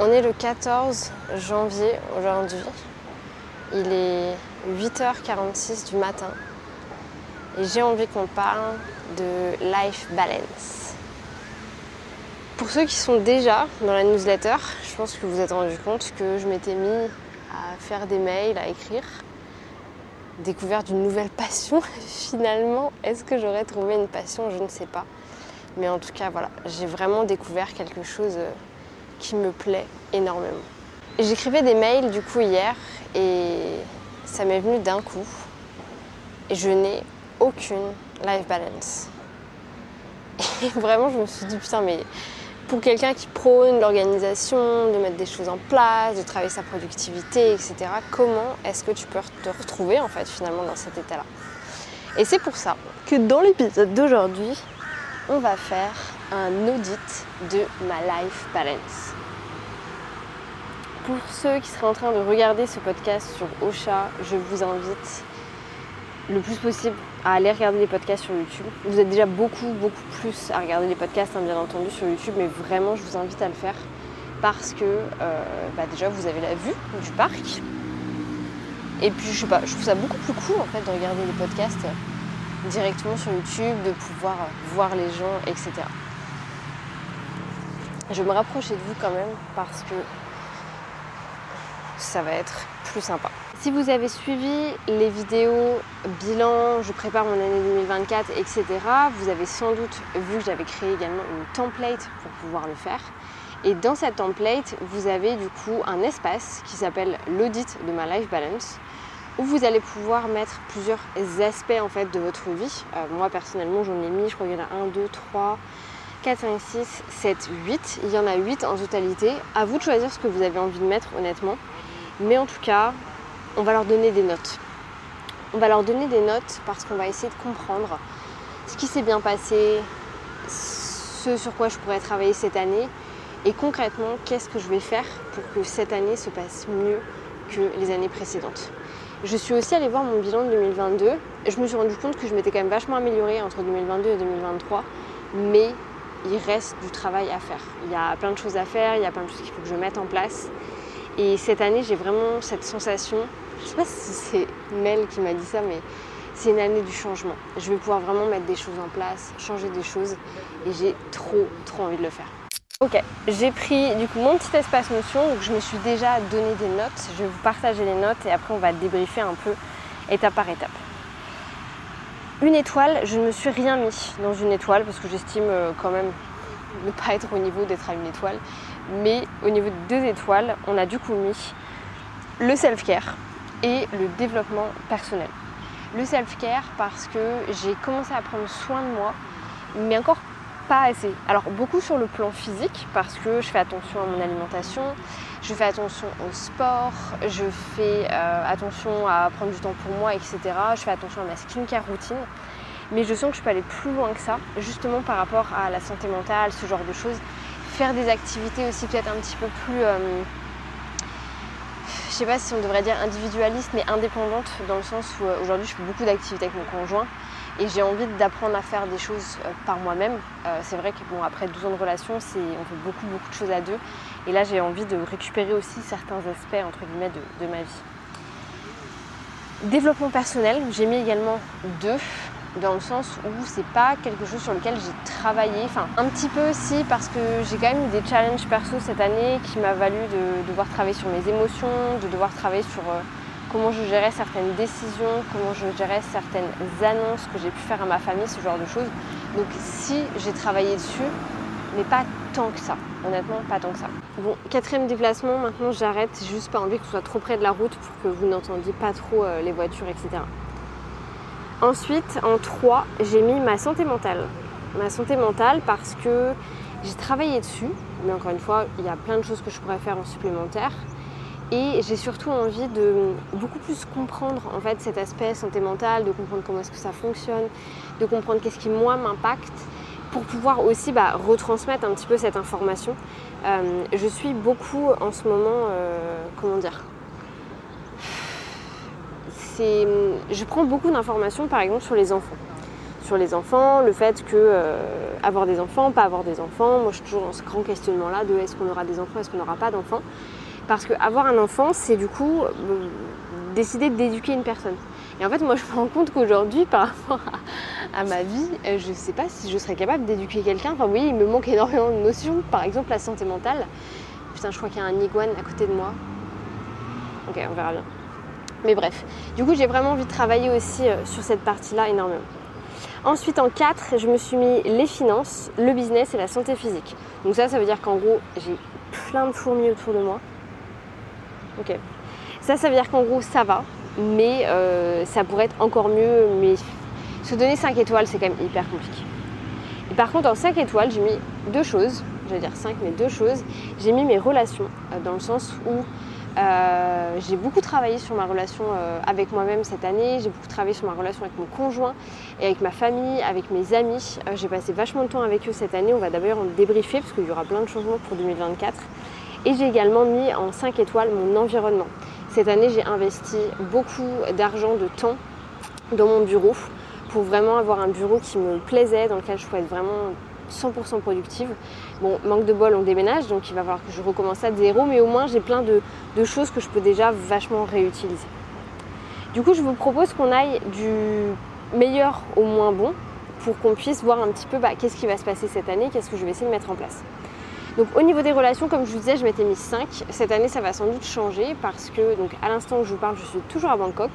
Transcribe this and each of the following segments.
On est le 14 janvier aujourd'hui. Il est 8h46 du matin. Et j'ai envie qu'on parle de life balance. Pour ceux qui sont déjà dans la newsletter, je pense que vous vous êtes rendu compte que je m'étais mis à faire des mails, à écrire. Découvert d'une nouvelle passion finalement. Est-ce que j'aurais trouvé une passion? Je ne sais pas. Mais en tout cas, voilà, j'ai vraiment découvert quelque chose euh, qui me plaît énormément. J'écrivais des mails du coup hier et ça m'est venu d'un coup. Et je n'ai aucune life balance. Et vraiment, je me suis dit, putain, mais pour quelqu'un qui prône l'organisation, de mettre des choses en place, de travailler sa productivité, etc., comment est-ce que tu peux te retrouver en fait finalement dans cet état-là? Et c'est pour ça que dans l'épisode d'aujourd'hui, on va faire un audit de ma life balance. Pour ceux qui seraient en train de regarder ce podcast sur Ocha, je vous invite le plus possible à aller regarder les podcasts sur YouTube. Vous êtes déjà beaucoup, beaucoup plus à regarder les podcasts, hein, bien entendu, sur YouTube, mais vraiment, je vous invite à le faire parce que euh, bah, déjà, vous avez la vue du parc. Et puis, je sais pas, je trouve ça beaucoup plus cool en fait de regarder les podcasts directement sur YouTube, de pouvoir voir les gens, etc. Je vais me rapprocher de vous quand même parce que ça va être plus sympa. Si vous avez suivi les vidéos bilan, je prépare mon année 2024, etc., vous avez sans doute vu que j'avais créé également une template pour pouvoir le faire. Et dans cette template, vous avez du coup un espace qui s'appelle l'audit de ma life balance où vous allez pouvoir mettre plusieurs aspects en fait de votre vie. Euh, moi personnellement j'en ai mis, je crois qu'il y en a 1, 2, 3, 4, 5, 6, 7, 8. Il y en a 8 en totalité. À vous de choisir ce que vous avez envie de mettre honnêtement. Mais en tout cas, on va leur donner des notes. On va leur donner des notes parce qu'on va essayer de comprendre ce qui s'est bien passé, ce sur quoi je pourrais travailler cette année et concrètement qu'est-ce que je vais faire pour que cette année se passe mieux que les années précédentes. Je suis aussi allée voir mon bilan de 2022 et je me suis rendu compte que je m'étais quand même vachement améliorée entre 2022 et 2023, mais il reste du travail à faire. Il y a plein de choses à faire, il y a plein de choses qu'il faut que je mette en place. Et cette année, j'ai vraiment cette sensation, je ne sais pas si c'est Mel qui m'a dit ça, mais c'est une année du changement. Je vais pouvoir vraiment mettre des choses en place, changer des choses, et j'ai trop, trop envie de le faire. Ok, j'ai pris du coup mon petit espace notion, donc je me suis déjà donné des notes. Je vais vous partager les notes et après on va débriefer un peu étape par étape. Une étoile, je ne me suis rien mis dans une étoile parce que j'estime euh, quand même ne pas être au niveau d'être à une étoile. Mais au niveau de deux étoiles, on a du coup mis le self-care et le développement personnel. Le self-care parce que j'ai commencé à prendre soin de moi, mais encore pas assez. Alors beaucoup sur le plan physique parce que je fais attention à mon alimentation, je fais attention au sport, je fais euh, attention à prendre du temps pour moi, etc. Je fais attention à ma skincare routine. Mais je sens que je peux aller plus loin que ça, justement par rapport à la santé mentale, ce genre de choses. Faire des activités aussi peut-être un petit peu plus, euh, je sais pas si on devrait dire individualiste, mais indépendante, dans le sens où euh, aujourd'hui je fais beaucoup d'activités avec mon conjoint et j'ai envie d'apprendre à faire des choses euh, par moi-même. Euh, c'est vrai que bon, après 12 ans de relation, on fait beaucoup beaucoup de choses à deux. Et là, j'ai envie de récupérer aussi certains aspects entre guillemets de, ma vie. Développement personnel, j'ai mis également deux dans le sens où c'est pas quelque chose sur lequel j'ai travaillé, enfin un petit peu aussi parce que j'ai quand même eu des challenges perso cette année qui m'a valu de devoir travailler sur mes émotions, de devoir travailler sur euh, comment je gérais certaines décisions, comment je gérais certaines annonces que j'ai pu faire à ma famille, ce genre de choses. Donc si j'ai travaillé dessus, mais pas tant que ça, honnêtement pas tant que ça. Bon, quatrième déplacement, maintenant j'arrête, j'ai juste pas envie que ce soit trop près de la route pour que vous n'entendiez pas trop euh, les voitures, etc. Ensuite, en 3, j'ai mis ma santé mentale. Ma santé mentale parce que j'ai travaillé dessus, mais encore une fois, il y a plein de choses que je pourrais faire en supplémentaire. Et j'ai surtout envie de beaucoup plus comprendre en fait cet aspect santé mentale, de comprendre comment est-ce que ça fonctionne, de comprendre qu'est-ce qui moi m'impacte, pour pouvoir aussi bah, retransmettre un petit peu cette information. Euh, je suis beaucoup en ce moment, euh, comment dire, je prends beaucoup d'informations par exemple sur les enfants. sur les enfants, le fait que euh, avoir des enfants, pas avoir des enfants. Moi, je suis toujours dans ce grand questionnement-là de est-ce qu'on aura des enfants, est-ce qu'on n'aura pas d'enfants? Parce que avoir un enfant, c'est du coup euh, décider d'éduquer une personne. Et en fait, moi, je me rends compte qu'aujourd'hui, par rapport à, ma vie, euh, je ne sais pas si je serais capable d'éduquer quelqu'un. Enfin, oui, il me manque énormément de notions. Par exemple, la santé mentale. Putain, je crois qu'il y a un iguane à côté de moi. Ok, on verra bien. Mais bref, du coup, j'ai vraiment envie de travailler aussi sur cette partie-là énormément. Ensuite, en 4, je me suis mis les finances, le business et la santé physique. Donc ça, ça veut dire qu'en gros, j'ai plein de fourmis autour de moi. Ok. Ça, ça veut dire qu'en gros, ça va, mais euh, ça pourrait être encore mieux. Mais se donner 5 étoiles, c'est quand même hyper compliqué. Et par contre, en 5 étoiles, j'ai mis deux choses. Je vais dire 5, mais deux choses. J'ai mis mes relations, euh, dans le sens où euh, j'ai beaucoup travaillé sur ma relation avec moi-même cette année, j'ai beaucoup travaillé sur ma relation avec mon conjoint et avec ma famille, avec mes amis. J'ai passé vachement de temps avec eux cette année, on va d'abord en débriefer parce qu'il y aura plein de changements pour 2024. Et j'ai également mis en 5 étoiles mon environnement. Cette année, j'ai investi beaucoup d'argent, de temps dans mon bureau pour vraiment avoir un bureau qui me plaisait, dans lequel je pouvais être vraiment 100% productive. Bon, manque de bol, on déménage, donc il va falloir que je recommence à zéro, mais au moins j'ai plein de, choses que je peux déjà vachement réutiliser. Du coup, je vous propose qu'on aille du meilleur au moins bon pour qu'on puisse voir un petit peu bah, qu'est-ce qui va se passer cette année, qu'est-ce que je vais essayer de mettre en place. Donc au niveau des relations, comme je vous disais, je m'étais mis 5. Cette année, ça va sans doute changer parce que donc à l'instant où je vous parle, je suis toujours à Bangkok.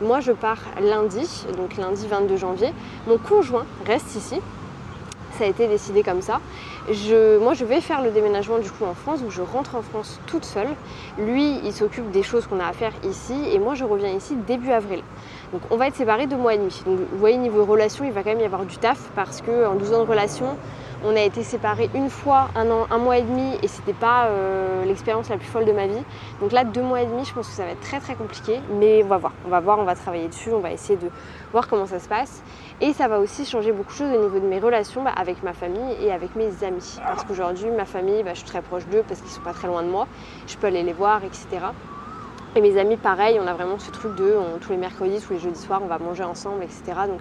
Moi, je pars lundi, donc lundi 22 janvier. Mon conjoint reste ici ça a été décidé comme ça. moi, je vais faire le déménagement du coup en France, donc je rentre en France toute seule. Lui, il s'occupe des choses qu'on a à faire ici, et moi, je reviens ici début avril. Donc, on va être séparés deux mois et demi. Donc, vous voyez, niveau relation, il va quand même y avoir du taf parce qu'en 12 ans de relation, on a été séparés une fois, un an, un mois et demi, et c'était pas euh, l'expérience la plus folle de ma vie. Donc là, deux mois et demi, je pense que ça va être très très compliqué, mais on va voir, on va voir, on va travailler dessus, on va essayer de voir comment ça se passe. Et ça va aussi changer beaucoup de choses au niveau de mes relations bah, avec ma famille et avec mes amis. Parce qu'aujourd'hui, ma famille, bah, je suis très proche d'eux parce qu'ils sont pas très loin de moi. Je peux aller les voir, etc. Et mes amis, pareil, on a vraiment ce truc de tous les mercredis, tous les jeudis soirs, on va manger ensemble, etc. Donc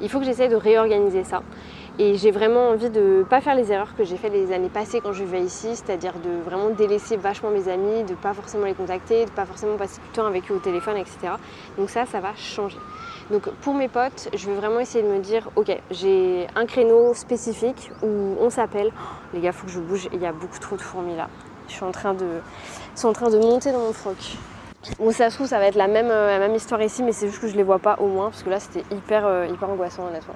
il faut que j'essaie de réorganiser ça. Et j'ai vraiment envie de ne pas faire les erreurs que j'ai fait les années passées quand je vivais ici, c'est-à-dire de vraiment délaisser vachement mes amis, de pas forcément les contacter, de pas forcément passer du temps avec eux au téléphone, etc. Donc ça, ça va changer. Donc pour mes potes, je vais vraiment essayer de me dire, ok, j'ai un créneau spécifique où on s'appelle. les gars, faut que je bouge, il y a beaucoup trop de fourmis là. Je suis en train de, sont en train de monter dans mon froc. Bon, ça se trouve, ça va être la même, euh, la même histoire ici, mais c'est juste que je les vois pas au moins, parce que là, c'était hyper, euh, hyper angoissant, honnêtement.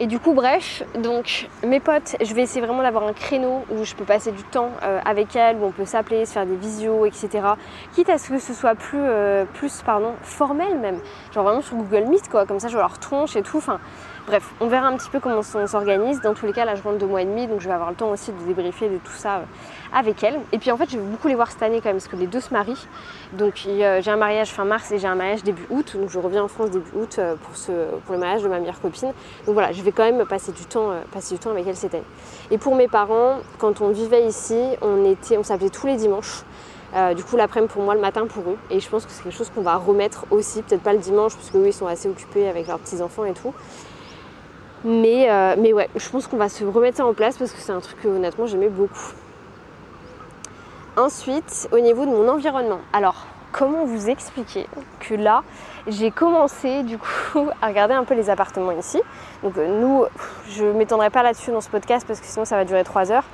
Et du coup, bref, donc mes potes, je vais essayer vraiment d'avoir un créneau où je peux passer du temps euh, avec elles, où on peut s'appeler, se faire des visios, etc. Quitte à ce que ce soit plus, plus pardon, formel même. Genre vraiment sur Google Meet, quoi. Comme ça, je leur tronche et tout. Enfin, Bref, on verra un petit peu comment on s'organise. Dans tous les cas, là, je rentre deux mois et demi, donc je vais avoir le temps aussi de débriefer de tout ça euh, avec elle. Et puis en fait, je vais beaucoup les voir cette année quand même, parce que les deux se marient. Donc j'ai un mariage fin mars et j'ai un mariage début août. Donc je reviens en France début août euh, pour, le mariage de ma meilleure copine. Donc voilà, je vais quand même passer du temps, euh, passer du temps avec elle cette année. Et pour mes parents, quand on vivait ici, on, s'appelait tous les dimanches. du coup, l'après-midi pour moi, le matin pour eux. Et je pense que c'est quelque chose qu'on va remettre aussi, peut-être pas le dimanche, parce qu'eux, ils sont assez occupés avec leurs petits-enfants et tout. Mais, euh, mais ouais, je pense qu'on va se remettre ça en place parce que c'est un truc que honnêtement j'aimais beaucoup. Ensuite, au niveau de mon environnement. Alors, comment vous expliquer que là, j'ai commencé du coup à regarder un peu les appartements ici. Donc euh, nous, je ne m'étendrai pas là-dessus dans ce podcast parce que sinon ça va durer 3 heures.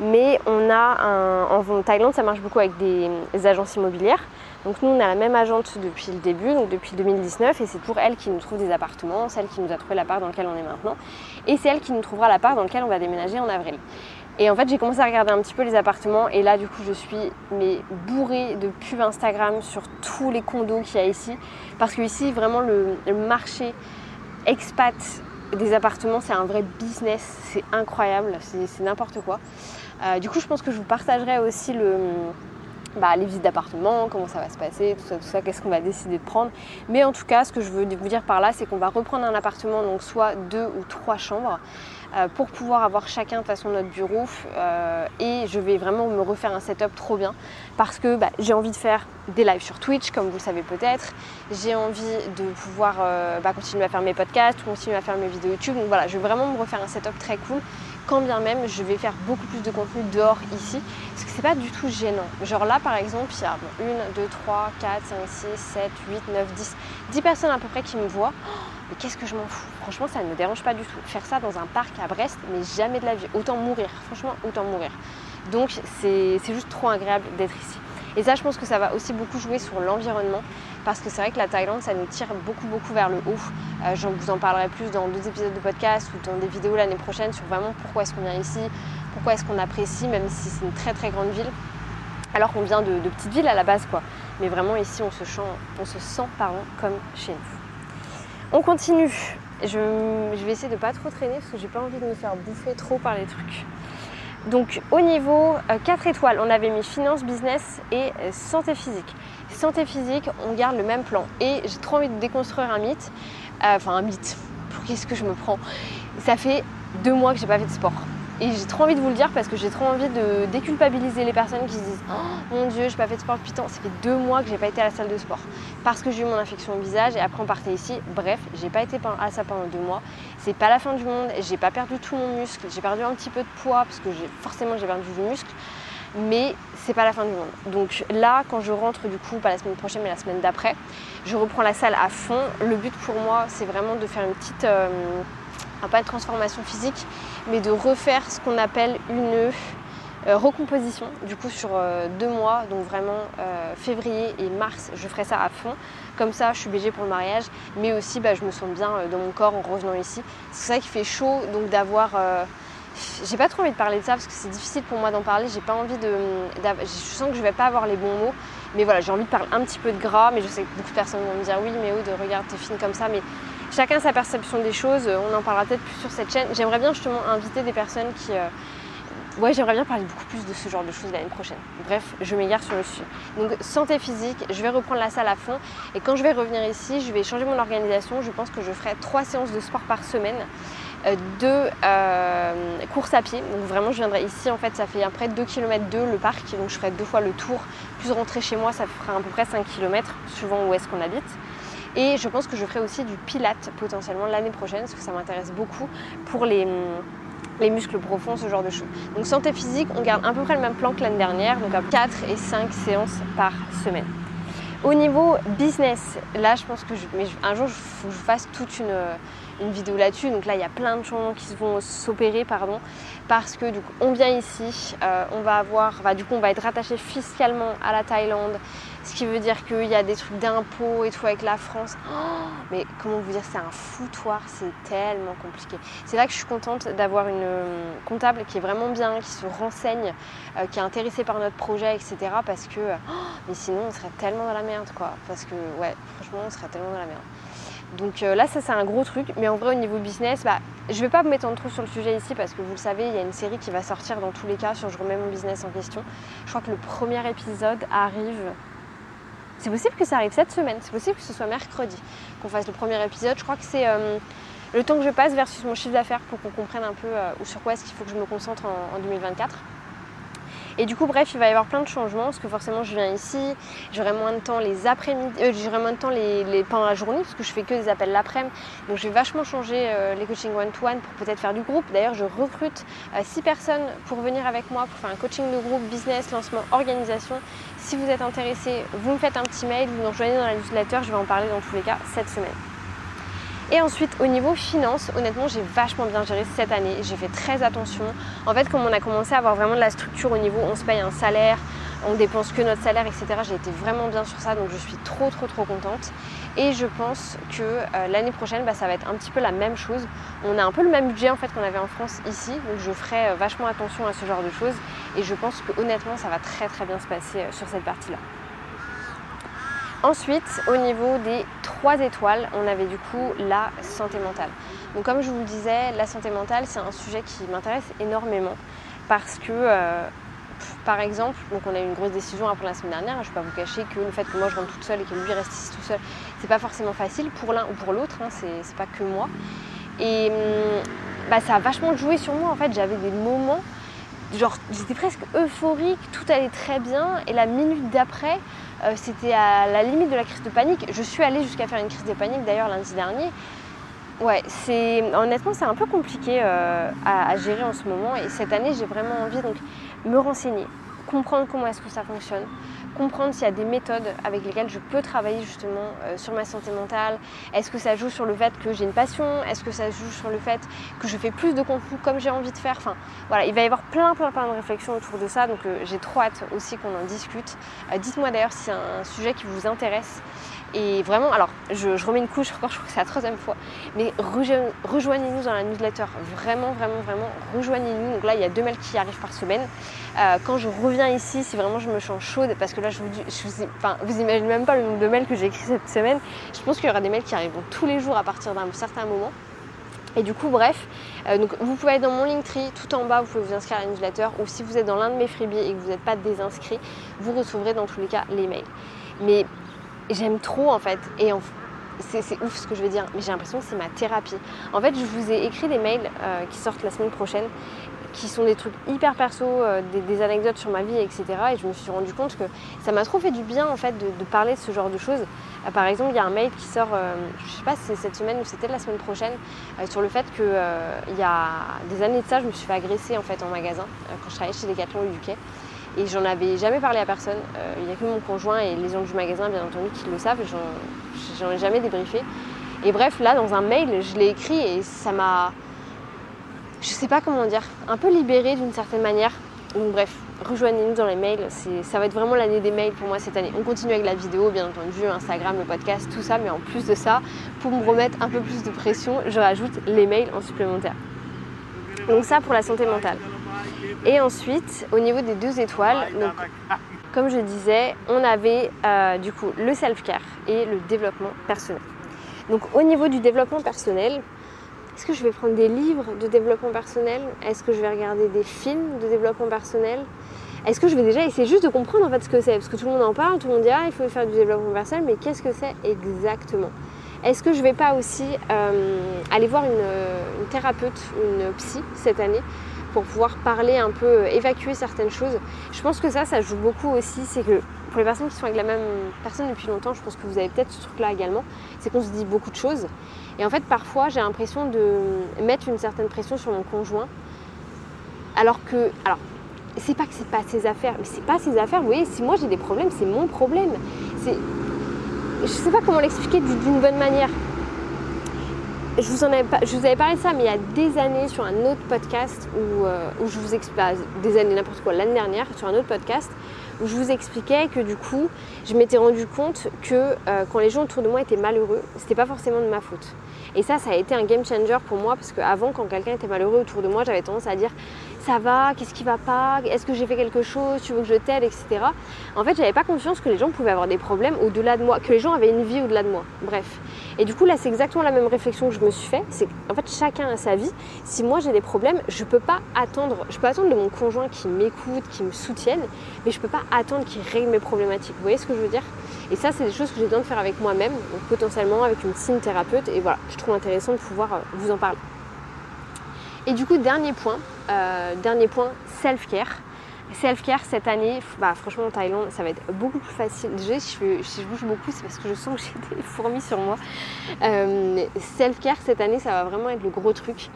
Mais on a un, en Thaïlande, ça marche beaucoup avec des agences immobilières. Donc nous, on a la même agente depuis le début, donc depuis 2019, et c'est pour elle qui nous trouve des appartements, celle qui nous a trouvé l'appart dans lequel on est maintenant, et c'est elle qui nous trouvera l'appart dans lequel on va déménager en avril. Et en fait, j'ai commencé à regarder un petit peu les appartements, et là, du coup, je suis mais bourrée de pubs Instagram sur tous les condos qu'il y a ici, parce que ici, vraiment, le, marché expat des appartements, c'est un vrai business, c'est incroyable, c'est n'importe quoi. Euh, du coup, je pense que je vous partagerai aussi le bah, les visites d'appartement, comment ça va se passer, tout ça, tout ça, qu'est-ce qu'on va décider de prendre. Mais en tout cas, ce que je veux vous dire par là, c'est qu'on va reprendre un appartement, donc soit deux ou trois chambres, euh, pour pouvoir avoir chacun de façon notre bureau. Euh, et je vais vraiment me refaire un setup trop bien parce que bah, j'ai envie de faire des lives sur Twitch, comme vous le savez peut-être. J'ai envie de pouvoir euh, bah, continuer à faire mes podcasts, continuer à faire mes vidéos YouTube. Donc voilà, je vais vraiment me refaire un setup très cool quand bien même je vais faire beaucoup plus de contenu dehors ici, parce que c'est pas du tout gênant. Genre là par exemple, il y a 1, 2, 3, 4, 5, 6, 7, 8, 9, 10, 10 personnes à peu près qui me voient. mais qu'est-ce que je m'en fous? Franchement, ça ne me dérange pas du tout. Faire ça dans un parc à Brest, mais jamais de la vie. Autant mourir, franchement, autant mourir. Donc c'est juste trop agréable d'être ici. Et ça, je pense que ça va aussi beaucoup jouer sur l'environnement parce que c'est vrai que la Thaïlande, ça nous tire beaucoup, beaucoup vers le haut. Euh, je vous en parlerai plus dans d'autres épisodes de podcast ou dans des vidéos l'année prochaine sur vraiment pourquoi est-ce qu'on vient ici, pourquoi est-ce qu'on apprécie, même si c'est une très, très grande ville. Alors qu'on vient de, petites villes à la base, quoi. Mais vraiment, ici, on se, sent, on se sent pardon, comme chez nous. On continue. Je, je vais essayer de pas trop traîner parce que j'ai pas envie de me faire bouffer trop par les trucs. Donc au niveau 4 euh, étoiles, on avait mis finance, business et euh, santé physique. Santé physique, on garde le même plan. Et j'ai trop envie de déconstruire un mythe. Euh, enfin un mythe. Pour qu'est-ce que je me prends? Ça fait deux mois que j'ai pas fait de sport. Et j'ai trop envie de vous le dire parce que j'ai trop envie de déculpabiliser les personnes qui se disent oh, Mon Dieu, j'ai pas fait de sport depuis tant. Ça fait deux mois que j'ai pas été à la salle de sport parce que j'ai eu mon infection au visage et après on partait ici. Bref, j'ai pas été à ça pendant deux mois. C'est pas la fin du monde. J'ai pas perdu tout mon muscle. J'ai perdu un petit peu de poids parce que forcément j'ai perdu du muscle. Mais c'est pas la fin du monde. Donc là, quand je rentre du coup, pas la semaine prochaine mais la semaine d'après, je reprends la salle à fond. Le but pour moi, c'est vraiment de faire une petite. Euh, pas une transformation physique, mais de refaire ce qu'on appelle une euh, recomposition. Du coup, sur euh, deux mois, donc vraiment euh, février et mars, je ferai ça à fond. Comme ça, je suis BG pour le mariage, mais aussi bah, je me sens bien dans mon corps en revenant ici. C'est ça qui fait chaud, donc d'avoir. j'ai pas trop envie de parler de ça parce que c'est difficile pour moi d'en parler. J'ai pas envie de. Je sens que je vais pas avoir les bons mots. Mais voilà, j'ai envie de parler un petit peu de gras, mais je sais que beaucoup de personnes vont me dire oui, mais Aude, regarde, t'es fine comme ça. Mais chacun sa perception des choses. On en parlera peut-être plus sur cette chaîne. J'aimerais bien justement inviter des personnes qui. Euh, ouais, j'aimerais bien parler beaucoup plus de ce genre de choses l'année prochaine. Bref, je m'égare sur le sujet. Donc, santé physique, je vais reprendre la salle à fond. Et quand je vais revenir ici, je vais changer mon organisation. Je pense que je ferai trois séances de sport par semaine. Euh, deux euh, courses à pied. Donc vraiment je viendrai ici en fait ça fait après 2 km 2 le parc donc je ferai deux fois le tour plus rentrer chez moi ça fera à peu près 5 km suivant où est-ce qu'on habite. Et je pense que je ferai aussi du pilate potentiellement l'année prochaine, parce que ça m'intéresse beaucoup pour les, les muscles profonds, ce genre de choses. Donc santé physique, on garde à peu près le même plan que l'année dernière, donc à 4 et 5 séances par semaine. Au niveau business, là je pense que mais un jour il faut que je fasse toute une, une vidéo là-dessus. Donc là, il y a plein de changements qui vont s'opérer, pardon, parce que on vient ici, euh, on va avoir, du coup, on va être rattaché fiscalement à la Thaïlande, ce qui veut dire qu'il y a des trucs d'impôts et tout avec la France. Oh, mais comment vous dire, c'est un foutoir, c'est tellement compliqué. C'est là que je suis contente d'avoir une euh, comptable qui est vraiment bien, qui se renseigne, euh, qui est intéressée par notre projet, etc. Parce que, oh, mais sinon, on serait tellement dans la merde, quoi. Parce que, ouais, franchement, on serait tellement dans la merde. Donc euh, là, ça c'est un gros truc. Mais en vrai, au niveau business, bah, je ne vais pas me m'étendre trop sur le sujet ici parce que vous le savez, il y a une série qui va sortir dans tous les cas sur Je remets mon business en question. Je crois que le premier épisode arrive. C'est possible que ça arrive cette semaine. C'est possible que ce soit mercredi qu'on fasse le premier épisode. Je crois que c'est euh, le temps que je passe versus mon chiffre d'affaires pour qu'on comprenne un peu euh, sur quoi est-ce qu'il faut que je me concentre en 2024. Et du coup, bref, il va y avoir plein de changements parce que forcément, je viens ici, j'aurai moins de temps les après-midi, euh, j'aurai moins de temps les, pendant la journée parce que je fais que des appels l'après-midi. Donc, je vais vachement changer euh, les coachings one-to-one pour peut-être faire du groupe. D'ailleurs, je recrute 6 euh, personnes pour venir avec moi pour faire un coaching de groupe, business, lancement, organisation. Si vous êtes intéressé, vous me faites un petit mail, vous nous rejoignez dans la newsletter, je vais en parler dans tous les cas cette semaine. Et ensuite, au niveau finance, honnêtement, j'ai vachement bien géré cette année. J'ai fait très attention. En fait, comme on a commencé à avoir vraiment de la structure au niveau, on se paye un salaire, on dépense que notre salaire, etc. J'ai été vraiment bien sur ça, donc je suis trop, trop, trop contente. Et je pense que euh, l'année prochaine, bah, ça va être un petit peu la même chose. On a un peu le même budget en fait qu'on avait en France ici, donc je ferai euh, vachement attention à ce genre de choses. Et je pense que honnêtement, ça va très, très bien se passer euh, sur cette partie-là. Ensuite, au niveau des trois étoiles, on avait du coup la santé mentale. Donc comme je vous le disais, la santé mentale, c'est un sujet qui m'intéresse énormément parce que euh, par exemple, donc on a eu une grosse décision après la semaine dernière, je ne vais pas vous cacher que le fait que moi je rentre toute seule et que lui reste ici tout seul, c'est pas forcément facile pour l'un ou pour l'autre, hein, c'est pas que moi. Et hum, bah, ça a vachement joué sur moi en fait, j'avais des moments, j'étais presque euphorique, tout allait très bien, et la minute d'après, euh, c'était à la limite de la crise de panique. Je suis allée jusqu'à faire une crise de panique d'ailleurs lundi dernier. Ouais, c'est honnêtement c'est un peu compliqué euh, à, gérer en ce moment et cette année j'ai vraiment envie donc me renseigner, comprendre comment est-ce que ça fonctionne, comprendre s'il y a des méthodes avec lesquelles je peux travailler justement euh, sur ma santé mentale. Est-ce que ça joue sur le fait que j'ai une passion? Est-ce que ça joue sur le fait que je fais plus de contenu comme j'ai envie de faire? Enfin voilà, il va y avoir plein plein plein de réflexions autour de ça, donc j'ai trop hâte aussi qu'on en discute. Dites-moi d'ailleurs si c'est un sujet qui vous intéresse. Et vraiment, alors je, remets une couche encore, je crois que c'est la troisième fois, mais rejoignez-nous dans la newsletter, vraiment, vraiment, vraiment, rejoignez-nous. Donc là, il y a deux mails qui arrivent par semaine. Euh, quand je reviens ici, si vraiment je me sens chaude, parce que là, je vous, je enfin, vous imaginez même pas le nombre de mails que j'ai écrits cette semaine. Je pense qu'il y aura des mails qui arriveront tous les jours à partir d'un certain moment. Et du coup, bref, euh, donc vous pouvez être dans mon Linktree, tout en bas, vous pouvez vous inscrire à la newsletter, ou si vous êtes dans l'un de mes freebies et que vous n'êtes pas désinscrit, vous recevrez dans tous les cas les mails. Mais j'aime trop en fait. Et c'est ouf ce que je veux dire, mais j'ai l'impression que c'est ma thérapie. En fait, je vous ai écrit des mails euh, qui sortent la semaine prochaine, qui sont des trucs hyper perso, euh, des, anecdotes sur ma vie, etc. Et je me suis rendu compte que ça m'a trop fait du bien en fait de, parler de ce genre de choses. Euh, par exemple, il y a un mail qui sort, je sais pas si c'est cette semaine ou c'était la semaine prochaine, sur le fait que il y a des années de ça, je me suis fait agresser en fait en magasin quand je travaillais chez Decathlon UK. Et j'en avais jamais parlé à personne. Euh, il n'y a que mon conjoint et les gens du magasin, bien entendu, qui le savent. J'en ai jamais débriefé. Et bref, là, dans un mail, je l'ai écrit et ça m'a, je sais pas comment dire, un peu libéré d'une certaine manière. Donc bref, rejoignez-nous dans les mails. Ça va être vraiment l'année des mails pour moi cette année. On continue avec la vidéo, bien entendu, Instagram, le podcast, tout ça. Mais en plus de ça, pour me remettre un peu plus de pression, je rajoute les mails en supplémentaire. Donc ça pour la santé mentale. Et ensuite, au niveau des deux étoiles, comme je disais, on avait euh, du coup le self-care et le développement personnel. Donc au niveau du développement personnel, est-ce que je vais prendre des livres de développement personnel? Est-ce que je vais regarder des films de développement personnel? Est-ce que je vais déjà essayer juste de comprendre en fait ce que c'est? Parce que tout le monde en parle, tout le monde dit ah il faut faire du développement personnel, mais qu'est-ce que c'est exactement? Est-ce que je vais pas aussi euh, aller voir une, une thérapeute, une psy cette année? Pour pouvoir parler un peu, euh, évacuer certaines choses. Je pense que ça, ça joue beaucoup aussi. C'est que pour les personnes qui sont avec la même personne depuis longtemps, je pense que vous avez peut-être ce truc-là également, c'est qu'on se dit beaucoup de choses. Et en fait, parfois, j'ai l'impression de mettre une certaine pression sur mon conjoint. Alors que, alors, c'est pas que c'est pas ses affaires, mais c'est pas ses affaires. Vous voyez, si moi j'ai des problèmes, c'est mon problème. C'est, je sais pas comment l'expliquer d'une bonne manière je vous, avais, parlé de ça, mais il y a des années sur un autre podcast où, euh, je vous explique, bah, des années n'importe quoi, l'année dernière, sur un autre podcast, où je vous expliquais que du coup, je m'étais rendu compte que euh, quand les gens autour de moi étaient malheureux, c'était pas forcément de ma faute. Et ça, ça a été un game changer pour moi parce qu'avant, quand quelqu'un était malheureux autour de moi, j'avais tendance à dire ça va, qu'est-ce qui va pas, est-ce que j'ai fait quelque chose, tu veux que je t'aide, etc. En fait, j'avais pas conscience que les gens pouvaient avoir des problèmes au-delà de moi, que les gens avaient une vie au-delà de moi. Bref. Et du coup, là, c'est exactement la même réflexion que je me suis fait. C'est en fait, chacun a sa vie. Si moi j'ai des problèmes, je peux pas attendre. Je peux attendre de mon conjoint qui m'écoute, qui me soutienne, mais je peux pas attendre qu'il règle mes problématiques. Vous voyez ce que je veux dire? Et ça, c'est des choses que j'ai besoin de faire avec moi-même, potentiellement avec une signe thérapeute. Et voilà, je trouve intéressant de pouvoir euh, vous en parler. Et du coup, dernier point, euh, dernier point, self-care. Self-care cette année, bah, franchement en Thaïlande, ça va être beaucoup plus facile. Déjà, si je, bouge beaucoup, c'est parce que je sens que j'ai des fourmis sur moi. Euh, self-care cette année, ça va vraiment être le gros truc.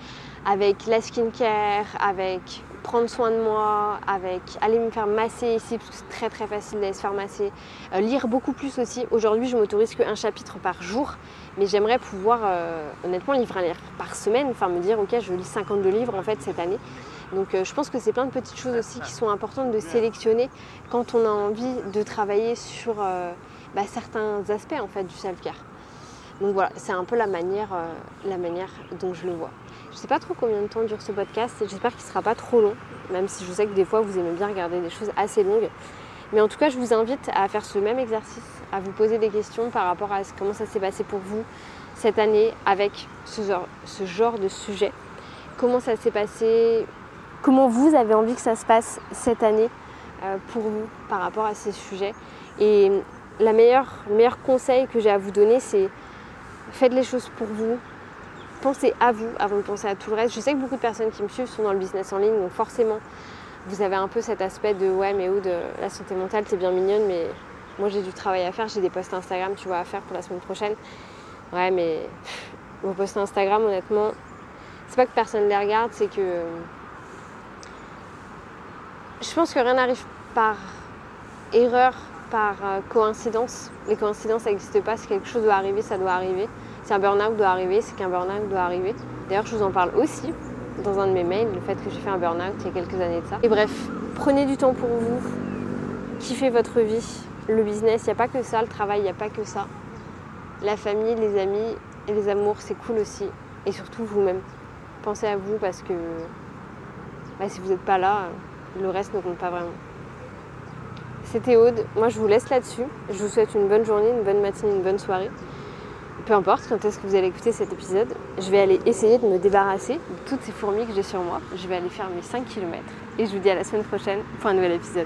Avec la skincare, avec prendre soin de moi, avec aller me faire masser ici, parce que c'est très très facile d'aller se faire masser. Euh, lire beaucoup plus aussi. Aujourd'hui, je m'autorise qu'un chapitre par jour, mais j'aimerais pouvoir euh, honnêtement lire un livre par semaine, enfin me dire, ok, je lis 52 livres en fait cette année. Donc euh, je pense que c'est plein de petites choses aussi qui sont importantes de sélectionner quand on a envie de travailler sur bah, certains aspects en fait du self-care. Donc voilà, c'est un peu la manière, la manière dont je le vois. Je ne sais pas trop combien de temps dure ce podcast et j'espère qu'il ne sera pas trop long, même si je sais que des fois vous aimez bien regarder des choses assez longues. Mais en tout cas, je vous invite à faire ce même exercice, à vous poser des questions par rapport à comment ça s'est passé pour vous cette année avec ce genre, de sujet. Comment ça s'est passé? Comment vous avez envie que ça se passe cette année euh, pour vous par rapport à ces sujets? Et la meilleure, le meilleur conseil que j'ai à vous donner, c'est faites les choses pour vous. Pensez à vous avant de penser à tout le reste. Je sais que beaucoup de personnes qui me suivent sont dans le business en ligne, donc forcément, vous avez un peu cet aspect de ouais, mais où de la santé mentale, t'es bien mignonne, mais moi j'ai du travail à faire, j'ai des posts Instagram, tu vois, à faire pour la semaine prochaine. Ouais, mais vos posts Instagram, honnêtement, c'est pas que personne les regarde, c'est que je pense que rien n'arrive par erreur, par euh, coïncidence. Les coïncidences, ça n'existe pas. Si quelque chose doit arriver, ça doit arriver. Si un burn-out doit arriver, c'est qu'un burn-out doit arriver. D'ailleurs, je vous en parle aussi dans un de mes mails, le fait que j'ai fait un burn-out il y a quelques années de ça. Et bref, prenez du temps pour vous, kiffez votre vie, le business, il n'y a pas que ça, le travail, il n'y a pas que ça. La famille, les amis et les amours, c'est cool aussi. Et surtout vous-même. Pensez à vous parce que bah, si vous n'êtes pas là, le reste ne compte pas vraiment. C'était Aude, moi je vous laisse là-dessus. Je vous souhaite une bonne journée, une bonne matinée, une bonne soirée. Peu importe quand est-ce que vous allez écouter cet épisode, je vais aller essayer de me débarrasser de toutes ces fourmis que j'ai sur moi. Je vais aller faire mes 5 km et je vous dis à la semaine prochaine pour un nouvel épisode.